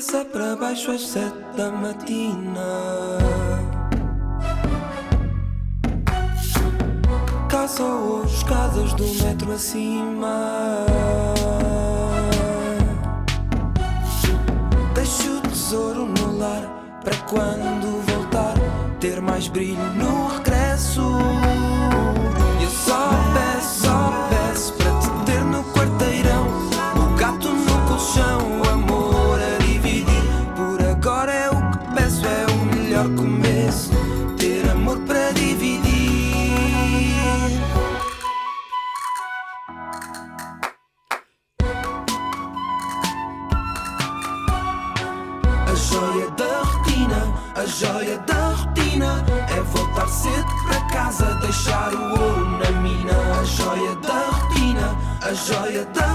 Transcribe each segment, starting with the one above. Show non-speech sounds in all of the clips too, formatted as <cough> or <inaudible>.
cabeça para baixo às sete da matina. Caça hoje escadas do metro acima. Deixo o tesouro no lar para quando voltar ter mais brilho no joia da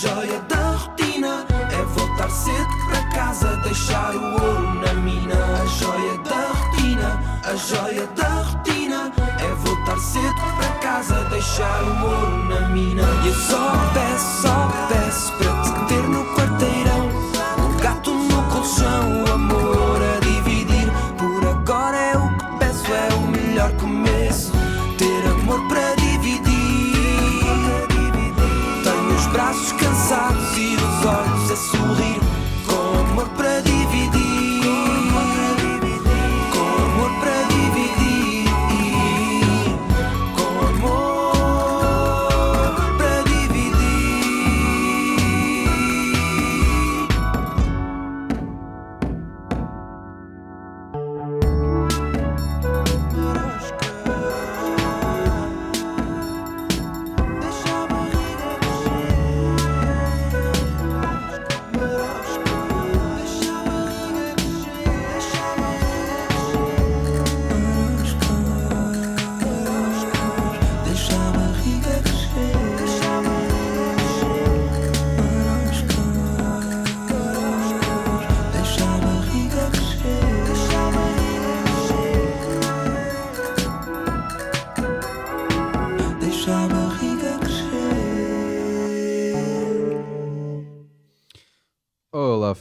joia da rotina é voltar cedo para casa, deixar o ouro na mina. A joia da rotina, a joia da rotina é voltar cedo para casa, deixar o ouro na mina. E eu peço, só peço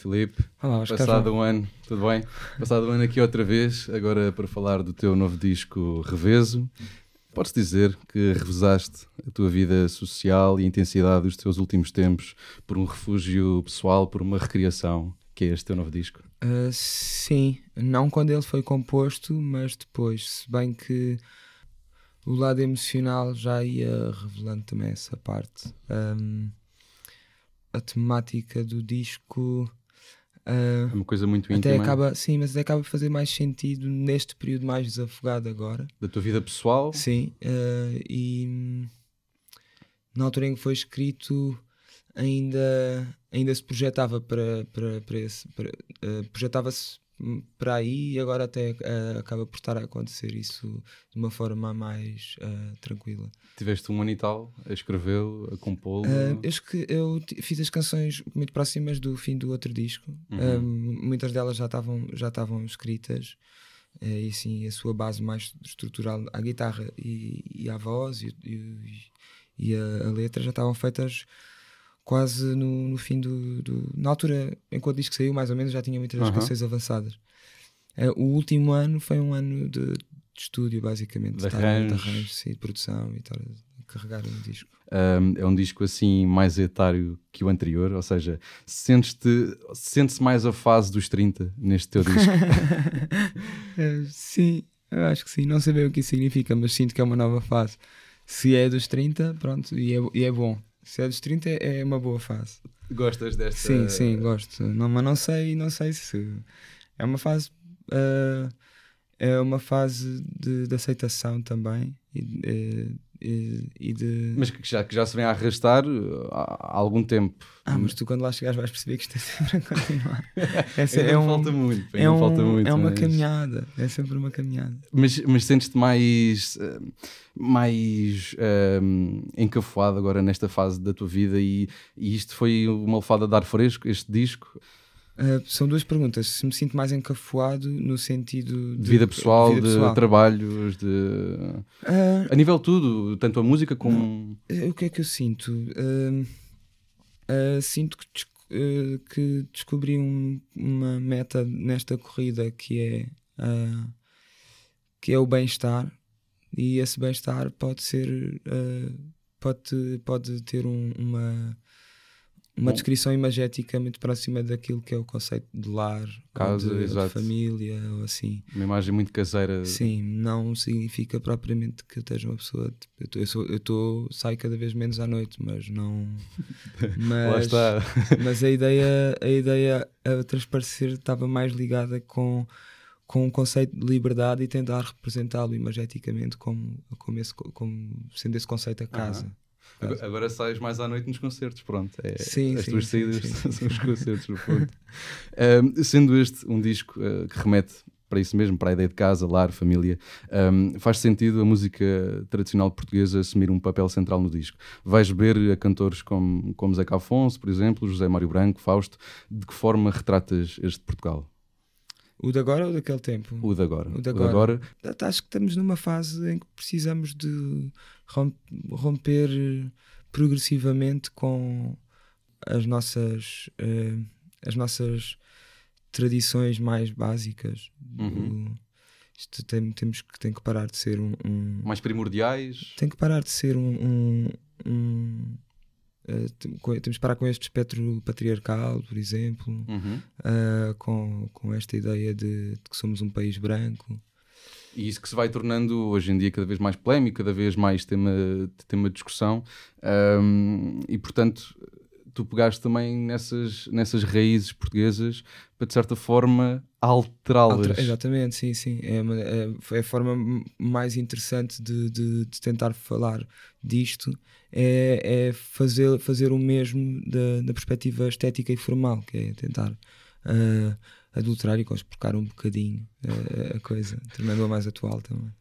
Filipe. Olá, Oscar. Passado um ano, tudo bem? Passado um ano aqui outra vez, agora para falar do teu novo disco Reveso. Podes dizer que revezaste a tua vida social e a intensidade dos teus últimos tempos por um refúgio pessoal, por uma recriação, que é este teu novo disco? Uh, sim, não quando ele foi composto, mas depois, se bem que o lado emocional já ia revelando também essa parte. Um, a temática do disco uh, É uma coisa muito até íntima acaba, sim, mas até acaba a fazer mais sentido neste período mais desafogado agora. da tua vida pessoal. Sim, eh, e hum, na altura em que foi escrito ainda, ainda se projetava para, para, para esse eh, projetava-se para aí e agora até eh, acaba por estar a acontecer isso de uma forma mais eh, tranquila. Tiveste um ano e tal a escrevê-lo, a compô-lo. Eh, eu, eu fiz as canções muito próximas do fim do outro disco. Uhum. Muitas delas já estavam já estavam escritas. e assim, a sua base mais estrutural, a guitarra e, e a voz e, e- e a, a letra já estavam feitas quase no, no fim do, do- Na altura que o disco saiu, mais ou menos, já tinha muitas Uhum. canções avançadas. Eh, o último ano foi um ano de de estúdio, basicamente. De arranjos. de sim, de produção e a carregar um disco. Um, é um disco assim mais etário que o anterior, ou seja, sentes-te, sente-se mais a fase dos 30 neste teu disco. Eh, <laughs> sim, eu acho que sim. Não sei bem o que isso significa, mas sinto que é uma nova fase. Se é dos 30, pronto, e é, e é bom. Se é dos 30, é uma boa fase. Gostas desta? Sim, sim, gosto. Não, mas não sei, não sei se é uma fase ah, é uma fase de, de aceitação também e, eh, e, de Mas que já, que já se vem a arrastar uh, há, algum tempo. ah, mas tu quando lá chegares vais perceber que isto é sempre a continuar. <laughs> Essa Ainda é, um, falta muito. é, um- falta muito, é uma mas- caminhada, é sempre uma caminhada. Mas, mas sentes-te mais, eh, mais eh, encafuado agora nesta fase da tua vida e, e isto foi uma lefada de ar fresco, este disco, Ah, são duas perguntas. Se me sinto mais encafuado no sentido de vida pessoal, de, vida pessoal. trabalhos, de... Ah, A nível tudo, tanto a música como... Eh, O que é que eu sinto? Ah, sinto que, des- que descobri um- uma meta nesta corrida que é, ah, que é o bem-estar e esse bem-estar pode ser ah, pode, pode ter um- uma uma descrição imagética muito próxima daquilo que é o conceito de lar, ou Casa, de, de família, ou assim. Uma imagem muito caseira. Sim, não significa propriamente que eu esteja uma pessoa. tipo, Eu, sou, eu tô, saio cada vez menos à noite, mas não. <laughs> Mas, Lá está. <laughs> mas a ideia, a ideia a transparecer estava mais ligada com, com o conceito de liberdade e tentar representá-lo imageticamente como, como, esse, co- como sendo esse conceito a casa. Agora, agora sais mais à noite nos concertos, pronto. É, Sim, as sim, tuas sim, saídas sim. <laughs> são os concertos, no fundo. Ahm, sendo este um disco ah, que remete para isso mesmo, para a ideia de casa, lar, família, ahm, faz sentido a música tradicional portuguesa assumir um papel central no disco. Vais ver a cantores como, como Zeca Afonso, por exemplo, José Mário Branco, Fausto. De que forma retratas este Portugal? O de agora ou daquele tempo? O de agora. O de agora. Acho que estamos numa fase em que precisamos de rom- romper progressivamente com as nossas eh, as nossas tradições mais básicas. do- Uhum. isto tem- temos que tem que parar de ser um, um- mais primordiais. tem que parar de ser um, um- um, eh, temos que parar com este espectro patriarcal, por exemplo, Uhum. ah, com, com esta ideia de, de que somos um país branco. E isso que se vai tornando hoje em dia cada vez mais polémico, cada vez mais tema, tema de discussão. Ahm, e portanto, tu pegaste também nessas, nessas raízes portuguesas para de certa forma alterá-las. Alter- Exatamente, sim, sim. É, é- é a forma mais interessante de, de- de tentar falar disto é, é fazer, fazer o mesmo da, da perspectiva estética e formal, que é tentar ah, adulterar e conspurcar um bocadinho ah, a coisa, tornando-a mais atual também.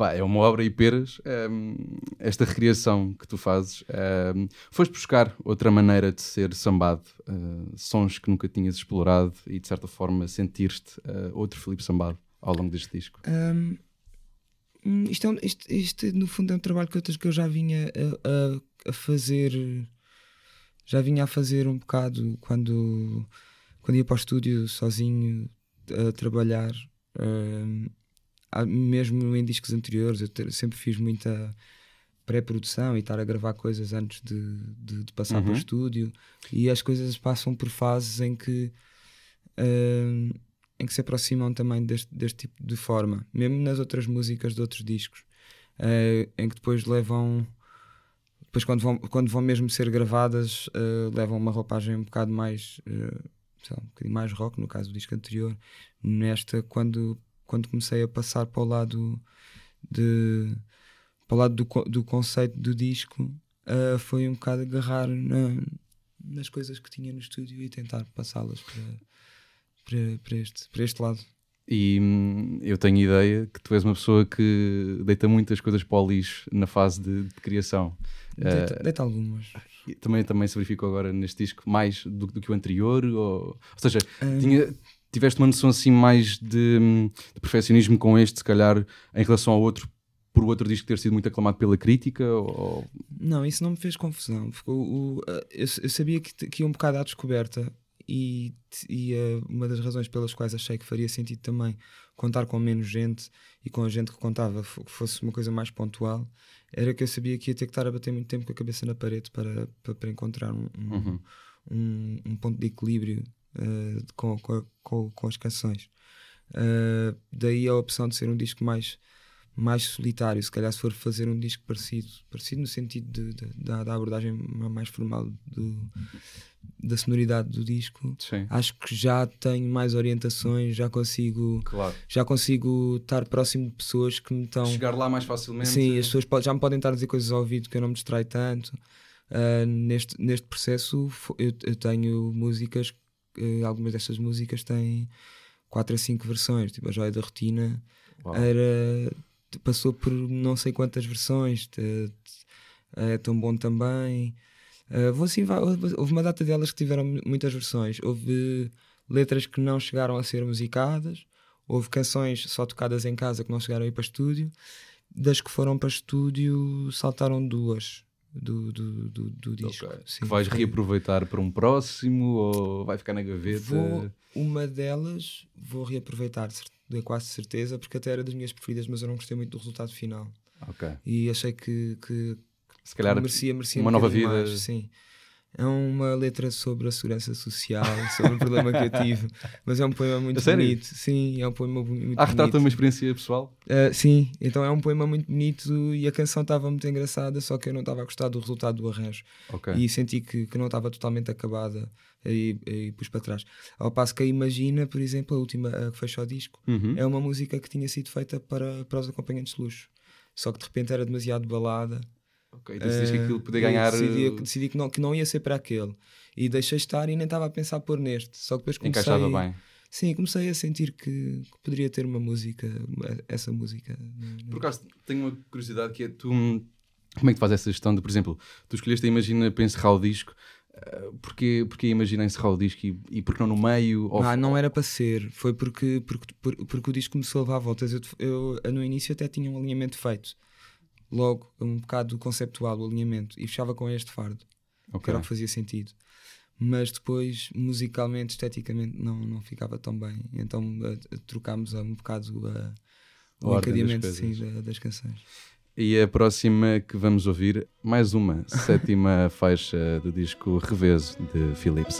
Pá, é uma obra e peras. ahm, esta recriação que tu fazes, ahm, foste buscar outra maneira de ser sambado, ah, sons que nunca tinhas explorado e de certa forma sentir-te ah, outro Filipe Sambado ao longo deste disco. Ahm, hum, isto, é um- isto- isto, no fundo é um trabalho que eu, que eu já vinha a, a- a fazer já vinha a fazer um bocado quando, quando ia para o estúdio sozinho a trabalhar há- mesmo em discos anteriores eu te- sempre fiz muita pré-produção e estar a gravar coisas antes de, de- de passar para o Uhum. estúdio e as coisas passam por fases em que ahm, em que se aproximam também deste, deste tipo de forma, mesmo nas outras músicas de outros discos, eh, em que depois levam, depois quando vão, quando vão mesmo ser gravadas, eh, levam uma roupagem um bocado mais, sei lá, um bocadinho mais rock, no caso do disco anterior. Nesta, quando, quando comecei a passar para o lado de para o lado do, do conceito do disco, eh, foi um bocado agarrar na- nas coisas que tinha no estúdio e tentar passá-las para, para, para, este, para este lado. E hum, eu tenho ideia que tu és uma pessoa que deita muitas coisas para o lixo na fase de, de criação. Deita, Eh, deita algumas. também, também se verificou agora neste disco mais do, do que o anterior? Ou, ou seja, Ah, tinha- tiveste uma noção assim mais de, de perfeccionismo com este, se calhar, em relação ao outro, por o outro disco ter sido muito aclamado pela crítica? Ou, Não, isso não me fez confusão. Ficou o- eu, eu sabia que, que ia um bocado à descoberta e, e uh, uma das razões pelas quais achei que faria sentido também contar com menos gente e com a gente que contava que fosse uma coisa mais pontual era que eu sabia que ia ter que estar a bater muito tempo com a cabeça na parede para, para, para encontrar um, uhum. um, um, ponto de equilíbrio uh, com, com, com, as canções. Uh, daí a opção de ser um disco mais mais solitário, se calhar se for fazer um disco parecido, parecido no sentido de, de, da, da, abordagem mais formal do, da sonoridade do disco, Sim. acho que já tenho mais orientações, já consigo claro. já consigo estar próximo de pessoas que me estão chegar lá mais facilmente. Sim, as pessoas já me podem estar a dizer coisas ao ouvido que eu não me distrai tanto. Uh, neste, neste processo eu, eu tenho músicas, algumas destas músicas têm 4 a 5 versões, tipo a Joia da Rotina Uau. era passou por não sei quantas versões, é tão bom também. Uh, vou assim, houve uma data delas que tiveram muitas versões. Houve letras que não chegaram a ser musicadas, houve canções só tocadas em casa que não chegaram a ir para estúdio. Das que foram para estúdio, saltaram duas do, do, do, do disco. Okay. Sim, que vais foi. reaproveitar para um próximo ou vai ficar na gaveta? Vou, uma delas vou reaproveitar, de quase certeza, porque até era das minhas preferidas, mas eu não gostei muito do resultado final. Okay. E achei que, que, Se calhar merecia, merecia uma um nova vida. Mais, sim. É uma letra sobre a segurança social, sobre o problema que eu tive. Mas é um poema muito bonito. Sim, é um poema muito ah, retrata uma experiência pessoal? Uh, sim, então é um poema muito bonito e a canção estava muito engraçada, só que eu não estava a gostar do resultado do arranjo. Okay. E senti que, que não estava totalmente acabada e, e pus para trás. Ao passo que a Imagina, por exemplo, a última a que fechou o disco, uhum. é uma música que tinha sido feita para, para os acompanhantes de luxo. Só que de repente era demasiado balada Ok, decidiste uh, que aquilo podia ganhar. Decidi, uh... decidi que, não, que não ia ser para aquele. E deixei estar e nem estava a pensar pôr neste. Só que depois comecei. Encaixava bem. Sim, comecei a sentir que, que, poderia ter uma música, essa música. Por acaso, tenho uma curiosidade que é tu. Como é que tu fazes essa gestão de, por exemplo, tu escolheste a Imagina para encerrar o disco, porque, porque Imagina encerrar o disco e, e porque não no meio? Ou... Ah, não era para ser, foi porque, porque, porque, porque o disco começou a levar voltas. Eu, eu, no início até tinha um alinhamento feito logo um bocado conceptual o alinhamento e fechava com este fardo, okay. que era o que fazia sentido. Mas depois, musicalmente, esteticamente, não, não ficava tão bem. Então a, a, trocámos um bocado a, o encadeamento das, sim, da, das canções. E a próxima que vamos ouvir, mais uma sétima <laughs> faixa do disco Reveso de Filipe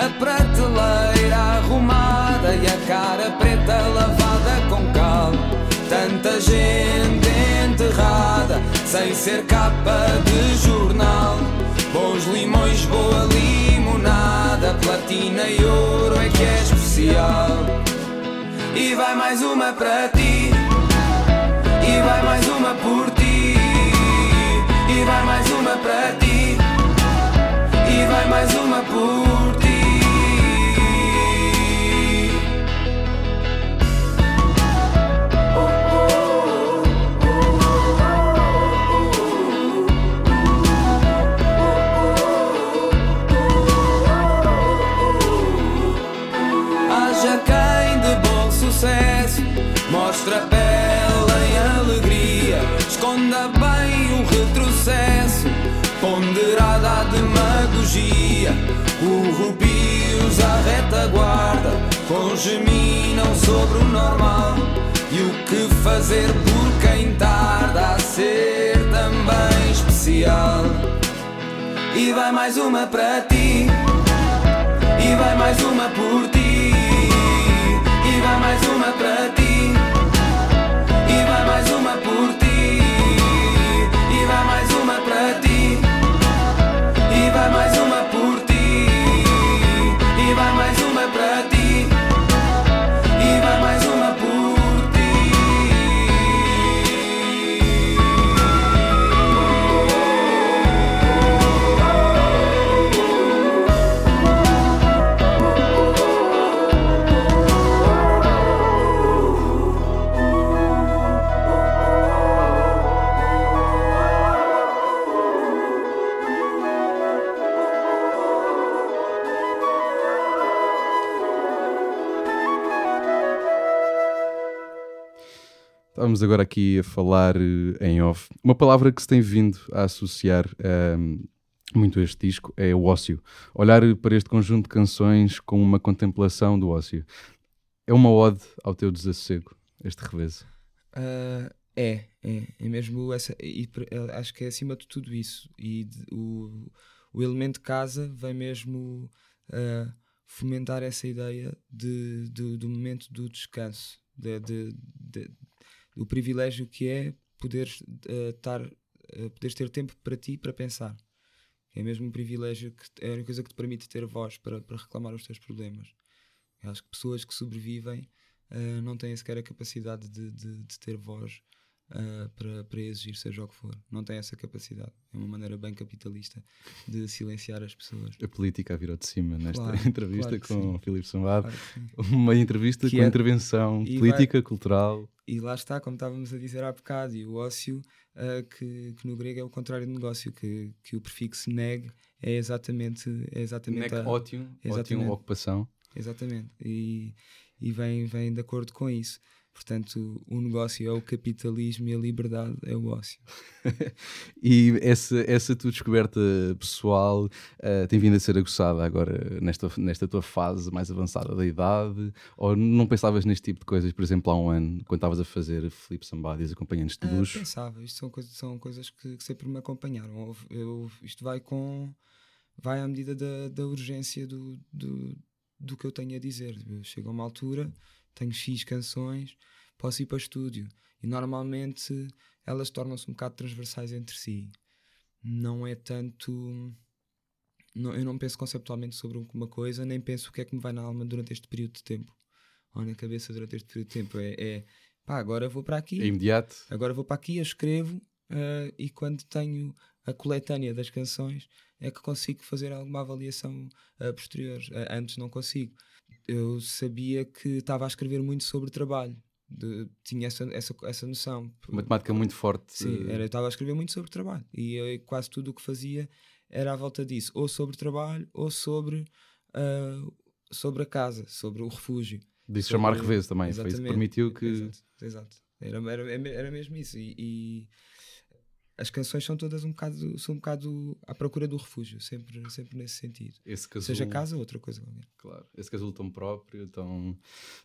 Sambado. sem ser capa de jornal. Bons limões, boa limonada, platina e ouro é que é especial. E vai mais uma para ti, e vai mais uma por ti, e vai mais uma para ti, e vai mais uma por ti. Mostra bela em alegria, esconda bem o retrocesso, ponderada a demagogia, o rubios à retaguarda, congeminam sobre o normal, e o que fazer por quem tarda a ser também especial. E vai mais uma para ti, e vai mais uma por ti, e vai mais uma para ti Estávamos agora aqui a falar eh, em off. Uma palavra que se tem vindo a associar um, muito a este disco é o ócio. Olhar para este conjunto de canções com uma contemplação do ócio. É uma ode ao teu desassossego, este reveso? Uh, é, é, é mesmo essa. E, acho que é acima de tudo isso. E de, o, o elemento casa vem mesmo uh, fomentar essa ideia de, de, do momento do descanso, de, de, do privilégio que é poderes, uh, uh, poderes ter tempo para ti para pensar. É mesmo um privilégio que é a coisa que te permite ter voz para, para reclamar os teus problemas. Eu acho que pessoas que sobrevivem uh, não têm sequer a capacidade de, de, de ter voz uh, para, para exigir seja o que for. Não tem essa capacidade. É uma maneira bem capitalista de silenciar as pessoas. A política virou de cima nesta Claro, <laughs> entrevista claro com sim. o Filipe Sambado. Claro. Uma entrevista Que com é- intervenção e política, cultural. E lá está, como estávamos a dizer há bocado, e o ócio, uh, que, que no grego é o contrário de negócio, que, que o prefixo neg é exatamente, é exatamente, a- ótimo, Exatamente. ocupação. exatamente. E, e vem, vem de acordo com isso. Portanto, o negócio é o capitalismo e a liberdade é o ócio. <laughs> E essa, essa tua descoberta pessoal eh, tem vindo a ser aguçada agora nesta, nesta tua fase mais avançada da idade? Ou não pensavas neste tipo de coisas, por exemplo, há um ano, quando estavas a fazer Felipe e os acompanhantes de Ah, luxo? pensava, isto são coisas, são coisas que, que sempre me acompanharam. Houve- Eu, isto vai com vai à medida da, da urgência do, do, do que eu tenho a dizer. Eu chego a uma altura, tenho X canções, posso ir para estúdio e normalmente elas tornam-se um bocado transversais entre si. Não é tanto. Não, eu não penso conceptualmente sobre uma coisa, nem penso o que é que me vai na alma durante este período de tempo. Ou na cabeça durante este período de tempo. É, é pá, agora vou para aqui, É imediato? Agora vou para aqui, eu escrevo eh, e quando tenho a coletânea das canções é que consigo fazer alguma avaliação eh, posterior. Eh, antes não consigo. Eu sabia que estava a escrever muito sobre trabalho. De- tinha essa, essa, essa noção. Uma temática muito forte. Sim, eh, era, eu estava a escrever muito sobre trabalho e eu, quase tudo o que fazia era à volta disso, ou sobre trabalho ou sobre, ah, sobre a casa, sobre o refúgio. de se sobre- chamar reveso também. Foi isso que permitiu que. Exato, exato. Era, era, era mesmo isso. E, e as canções são todas um bocado, são um bocado à procura do refúgio, sempre, sempre nesse sentido. Esse casulo, Seja casa ou outra coisa qualquer. Claro, esse casulo tão próprio, tão,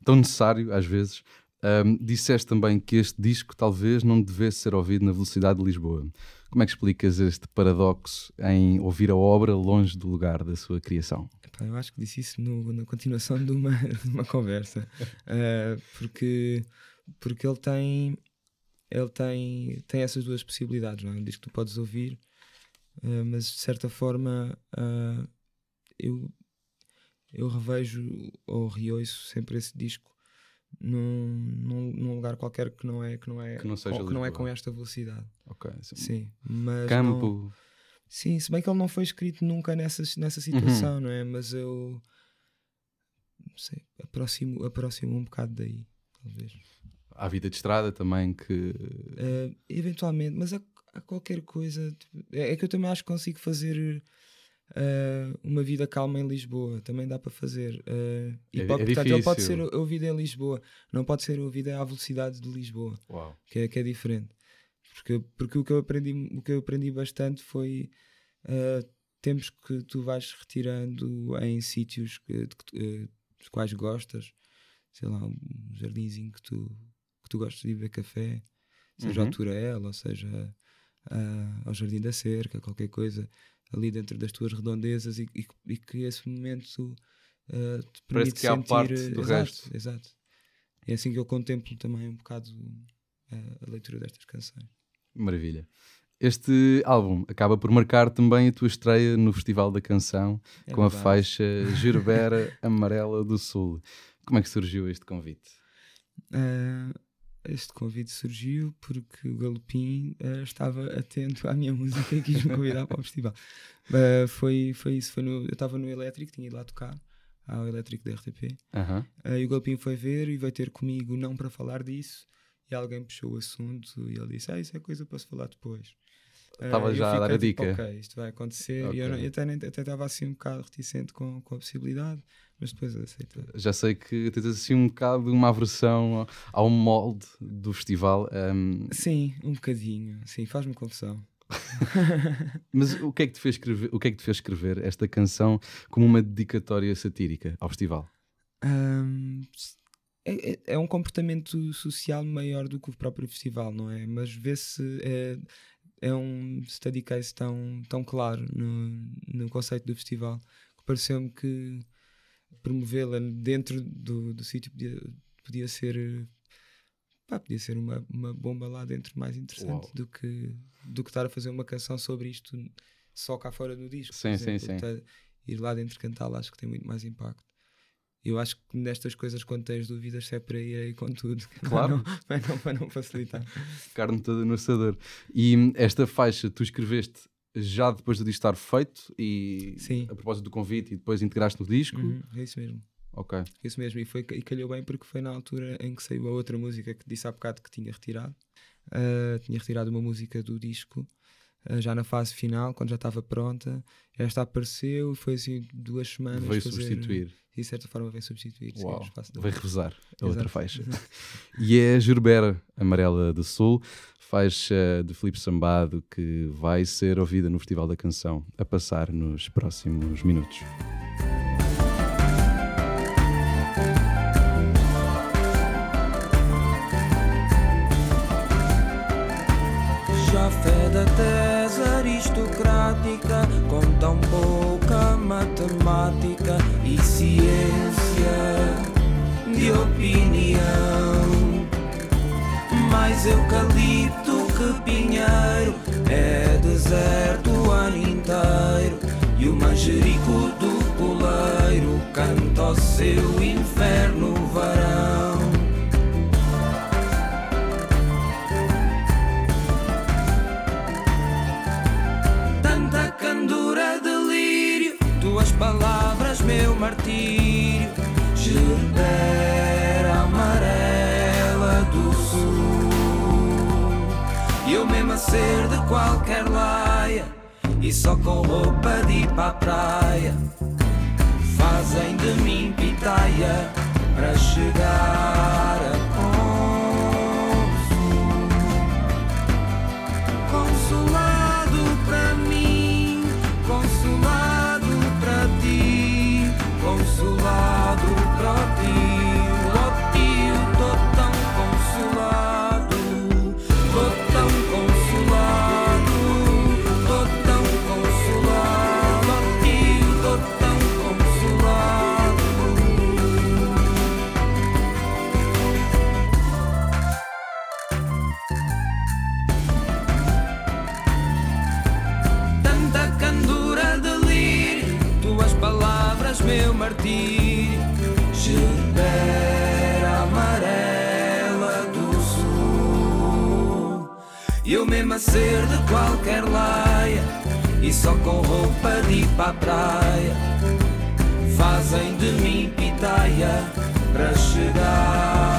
tão necessário às vezes. Ahm, disseste também que este disco talvez não devesse ser ouvido na velocidade de Lisboa. Como é que explicas este paradoxo em ouvir a obra longe do lugar da sua criação? Epá, eu acho que disse isso no- na continuação de uma, <laughs> de uma conversa. Ah, porque, porque ele tem ele tem, tem essas duas possibilidades, não é? Um disco que tu podes ouvir, ah, mas de certa forma ah, eu, eu revejo ou reouço sempre esse disco num, num, num lugar qualquer que não é que não é Que não seja com, que não é com esta velocidade. Ok, assim, Sim, mas campo. não- Sim, se bem que ele não foi escrito nunca nessa, nessa Uhum. situação, não é? Mas eu não sei, aproximo, aproximo um bocado daí, talvez. Há vida de estrada também que. Eh, eventualmente, mas há, há qualquer coisa. tipo, é, é que eu também acho que consigo fazer eh, uma vida calma em Lisboa. Também dá para fazer. eh, e É- pode, é portanto, ele pode ser ouvido em Lisboa, não pode ser ouvido à velocidade de Lisboa. Uau. que é, que é diferente. Porque, porque o, que eu aprendi, o que eu aprendi bastante foi tempos que tu vais retirando em sítios que, de tu- eh, dos quais gostas, sei lá, um jardinzinho que tu, que tu gostas de beber café, seja Uhum. ao Turel, ou seja ao Jardim da Cerca, qualquer coisa ali dentro das tuas redondezas e, e, e que esse momento ah, te Parece que à sentir, parte eh, do exato, resto. Exato. É assim que eu contemplo também um bocado eh, a leitura destas canções. Maravilha. Este álbum acaba por marcar também a tua estreia no Festival da Canção É com a verdade. faixa <laughs> Gerbera Amarela do Sul. Como é que surgiu este convite? Ah, este convite surgiu porque o Galopim ah, estava atento à minha <laughs> música e quis me convidar para o festival. Ah, foi, foi isso. Foi no, eu estava no Elétrico, tinha ido lá tocar, ao Elétrico da RTP. Aham. Ah, e o Galopim foi ver e veio ter comigo não para falar disso. E alguém puxou o assunto e ele disse: Ah, isso é coisa para se falar depois. Estava já a dar a tipo, dica. Ok, isto vai acontecer. Ok. E eu, não- eu até estava assim um bocado reticente com, com a possibilidade, mas depois aceitei. Já sei que tens assim um bocado uma aversão ao molde do festival. Um... Sim, um bocadinho. Sim, faz-me confusão. <laughs> Mas o que, é que te fez escrever, o que é que te fez escrever esta canção como uma dedicatória satírica ao festival? Um, é, é, é, um comportamento social maior do que o próprio festival, não é? Mas vê-se. É, é um study case tão, tão claro no, no conceito do festival que pareceu-me que promovê-la dentro do, do sítio podia, podia ser pá, podia ser uma, uma bomba lá dentro mais interessante do que, do que estar a fazer uma canção sobre isto só cá fora do disco. Sim, sim, sim. Ir lá dentro cantá-la acho que tem muito mais impacto. Eu acho que nestas coisas, quando tens dúvidas, se é para ir aí com tudo. <laughs> Claro. Para não, para não, para não facilitar. Carne toda no assador. E esta faixa tu escreveste já depois do disco estar feito e Sim. a propósito do convite e depois integraste no disco? Uhum, é isso mesmo. Ok. Isso mesmo, e, foi, e calhou bem porque foi na altura em que saiu a outra música que disse há bocado que tinha retirado. Uh, tinha retirado uma música do disco uh, já na fase final, quando já estava pronta. Esta apareceu e foi assim duas semanas. Veio fazer, substituir. E de certa forma vem substituir. Uau. Vai revezar a Exato. outra faixa. <laughs> e é a Gerbera Amarela do Sul, faixa de Filipe Sambado que vai ser ouvida no Festival da Canção a passar nos próximos minutos. da tese aristocrática com tão pouca matemática ciência de opinião. Mais eucalipto que pinheiro é deserto o ano inteiro e o manjerico do poleiro canta o seu inferno varão. Martírio. Gerbera amarela do sul. E eu mesmo a ser de qualquer laia. E só com roupa de ir para a praia. Fazem de mim pitaia para chegar a martírio, Ser de qualquer laia e só com roupa de ir para a praia. Fazem de mim pitaia para chegar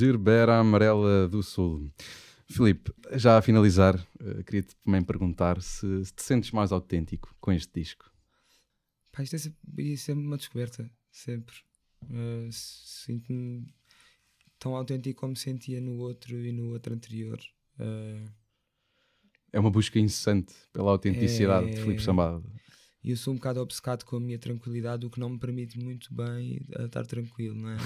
Gerbera Amarela do Sul. Filipe, já a finalizar, uh, queria-te também perguntar se, se, te sentes mais autêntico com este disco. Pá, isto é sempre, é sempre uma descoberta, sempre. Uh, Sinto-me tão autêntico como sentia no outro e no outro anterior. Uh, é uma busca incessante pela autenticidade é... de Filipe Sambado e eu sou um bocado obcecado com a minha tranquilidade, o que não me permite muito bem estar tranquilo, não <laughs> é?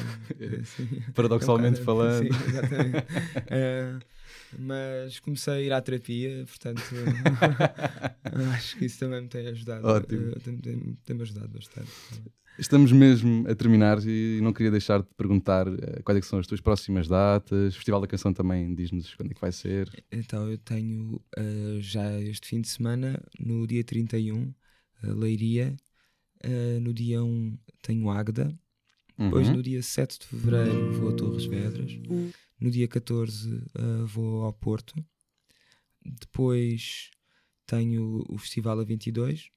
Assim, Paradoxalmente é um falando. Sim, exatamente. uh, <laughs> mas comecei a ir à terapia, portanto <laughs> acho que isso também me tem ajudado. Ótimo. eh, Tem, tem, tem-me ajudado bastante. Estamos mesmo a terminar e não queria deixar de perguntar eh, quais é são as tuas próximas datas. O Festival da Canção também diz-nos quando é que vai ser. Então eu tenho já este fim de semana, no dia 31, a Leiria, eh, no dia 1 tenho Águeda, depois Uhum. no dia 7 de Fevereiro vou a Torres Vedras, no dia 14 eh, vou ao Porto, depois tenho o Festival a 22,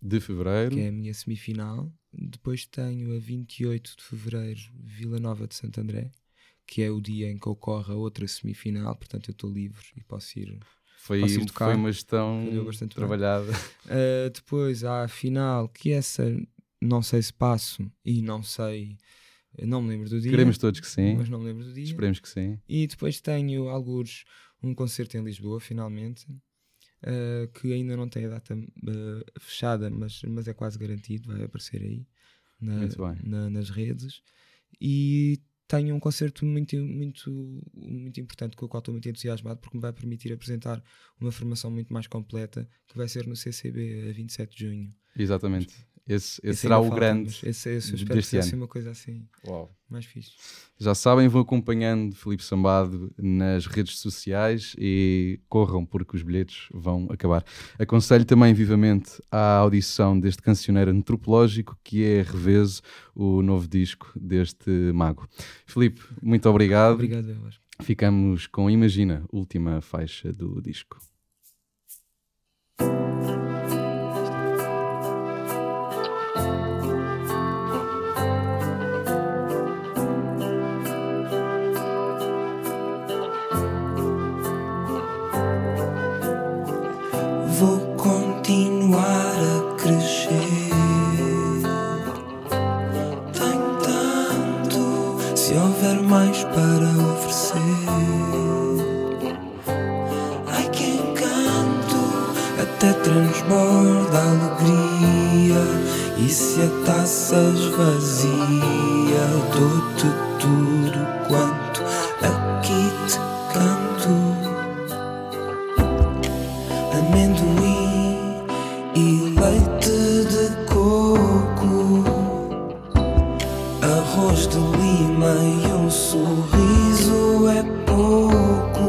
De fevereiro. que é a minha semifinal, depois tenho a 28 de Fevereiro Vila Nova de Santo André, que é o dia em que ocorre a outra semifinal, portanto eu estou livre e posso ir Foi, ir foi tocar. uma gestão trabalhada. Uh, <laughs> depois há a final, que essa não sei se passo e não sei, não me lembro do dia. Queremos todos que sim. Mas não me lembro do dia. Esperemos que sim. E depois tenho alguns um concerto em Lisboa, finalmente, uh, que ainda não tem a data uh, fechada, mas, mas é quase garantido, vai aparecer aí na- Muito bem. na- nas redes. E tenho um concerto muito, muito, muito importante com o qual estou muito entusiasmado porque me vai permitir apresentar uma formação muito mais completa que vai ser no CCB a 27 de junho. Exatamente. Esse, esse Esse será o falta, grande. Esse, esse eu espero que deste seja ano. assim uma coisa assim Uau. mais fixe. Já sabem, vão acompanhando Filipe Sambado nas redes sociais e corram porque os bilhetes vão acabar. Aconselho também vivamente a audição deste cancioneiro antropológico que é Reveso, o novo disco deste mago. Filipe, muito obrigado. Obrigado, acho. Ficamos com Imagina, última faixa do disco. Se a taça esvazia, dou-te tudo quanto aqui te canto amendoim e leite de coco, arroz de lima e um sorriso é pouco.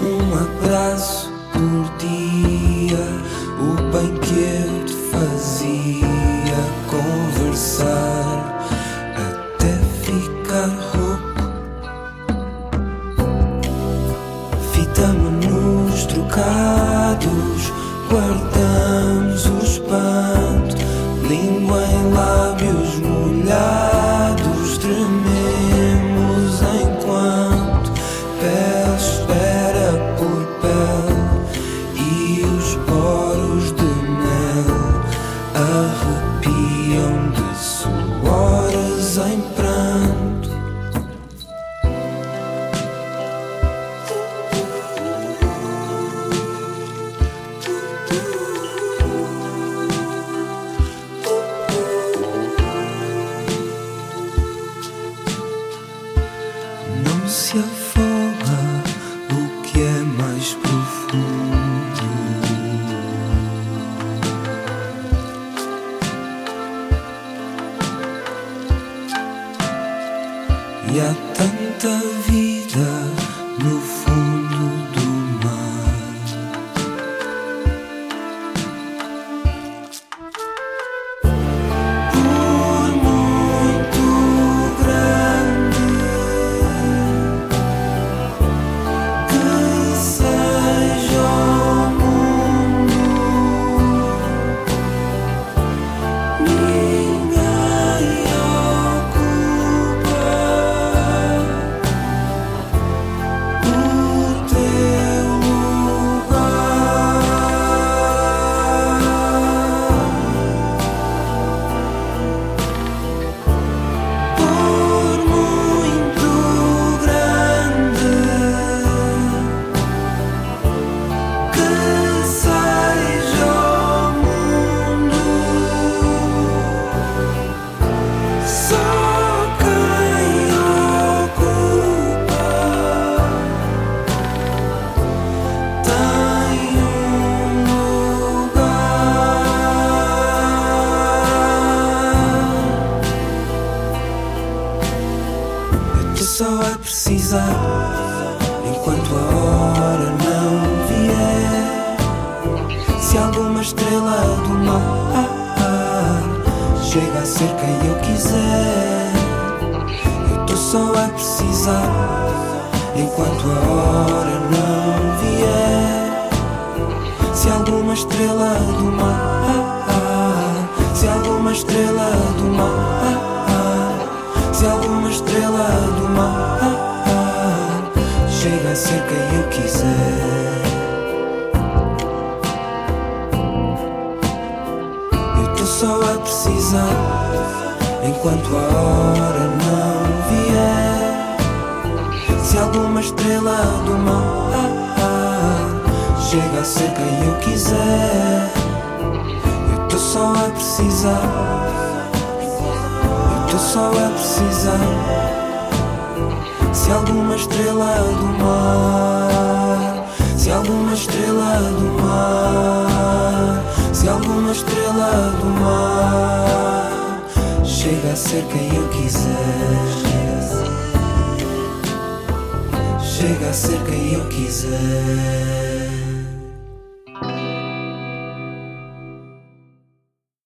Um abraço estrela do mar, se alguma estrela do mar chega a ser quem eu quiser. Eu tô só a precisar enquanto a hora não vier. Se alguma estrela do mar chega a ser quem eu quiser. Só a precisar. Eu tô só a precisar. Se alguma estrela do mar, se alguma estrela do mar, se alguma estrela do mar chega a ser quem eu quiser. Chega a ser quem eu quiser.